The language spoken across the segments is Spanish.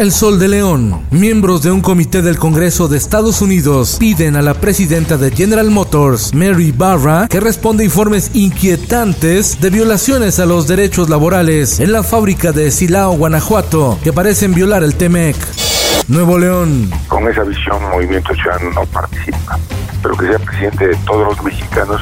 El Sol de León. Miembros de un comité del Congreso de Estados Unidos piden a la presidenta de General Motors, Mary Barra, que responda informes inquietantes de violaciones a los derechos laborales en la fábrica de Silao, Guanajuato, que parecen violar el TEMEC. Nuevo León. Con esa visión, Movimiento Ciudadano no participa, pero que sea presidente de todos los mexicanos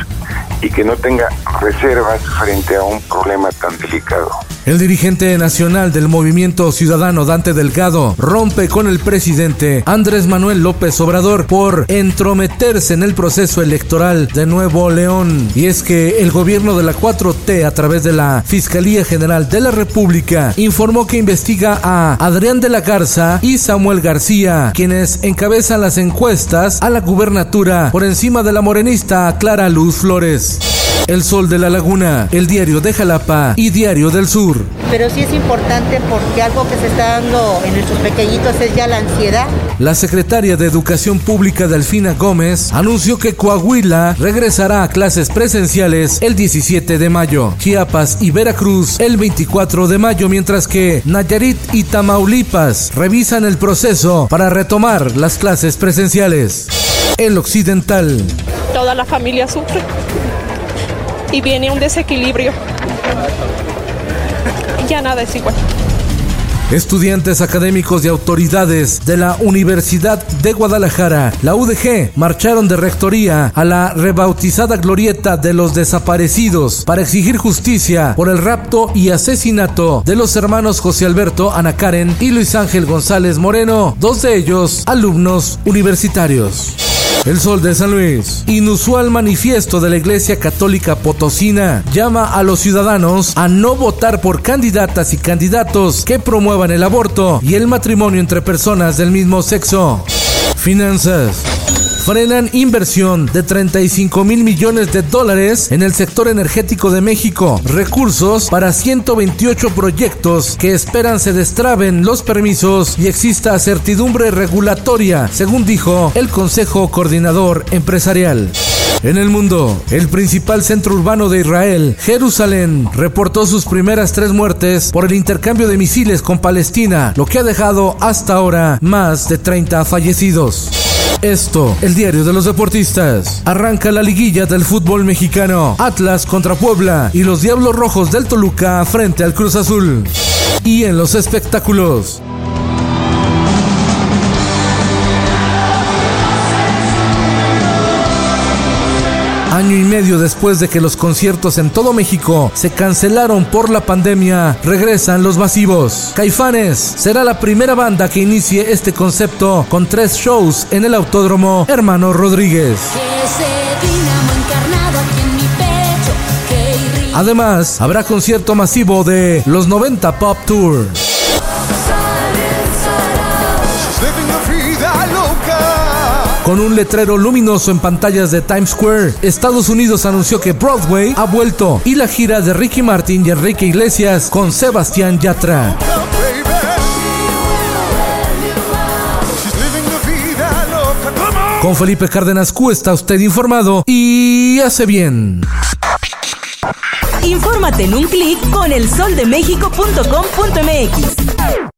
y que no tenga reservas frente a un problema tan delicado. El dirigente nacional del movimiento ciudadano Dante Delgado rompe con el presidente Andrés Manuel López Obrador por entrometerse en el proceso electoral de Nuevo León. Y es que el gobierno de la 4T a través de la Fiscalía General de la República informó que investiga a Adrián de la Garza y Samuel García, quienes encabezan las encuestas a la gubernatura por encima de la morenista Clara Luz Flores. El Sol de la Laguna, El Diario de Jalapa y Diario del Sur. Pero sí es importante porque algo que se está dando en nuestros pequeñitos es ya la ansiedad. La secretaria de Educación Pública Delfina Gómez anunció que Coahuila regresará a clases presenciales el 17 de mayo, Chiapas y Veracruz el 24 de mayo, mientras que Nayarit y Tamaulipas revisan el proceso para retomar las clases presenciales. El Occidental. Toda la familia sufre y viene un desequilibrio. Ya nada es igual. Estudiantes académicos y autoridades de la Universidad de Guadalajara, la UDG, marcharon de rectoría a la rebautizada glorieta de los desaparecidos para exigir justicia por el rapto y asesinato de los hermanos José Alberto, Ana Karen y Luis Ángel González Moreno, dos de ellos alumnos universitarios. El Sol de San Luis. Inusual manifiesto de la Iglesia Católica Potosina llama a los ciudadanos a no votar por candidatas y candidatos que promuevan el aborto y el matrimonio entre personas del mismo sexo. Finanzas frenan inversión de 35 mil millones de dólares en el sector energético de México, recursos para 128 proyectos que esperan se destraben los permisos y exista certidumbre regulatoria, según dijo el Consejo Coordinador Empresarial. En el mundo, el principal centro urbano de Israel, Jerusalén, reportó sus primeras tres muertes por el intercambio de misiles con Palestina, lo que ha dejado hasta ahora más de 30 fallecidos. Esto, el diario de los deportistas. Arranca la liguilla del fútbol mexicano. Atlas contra Puebla y los Diablos Rojos del Toluca frente al Cruz Azul. Y en los espectáculos. Año y medio después de que los conciertos en todo México se cancelaron por la pandemia, regresan los masivos. Caifanes será la primera banda que inicie este concepto con tres shows en el Autódromo Hermano Rodríguez. Además, habrá concierto masivo de los 90 Pop Tour. Con un letrero luminoso en pantallas de Times Square, Estados Unidos anunció que Broadway ha vuelto y la gira de Ricky Martin y Enrique Iglesias con Sebastián Yatra. Con Felipe Cárdenas Q está usted informado y hace bien. Infórmate en un clic con elsoldemexico.com.mx.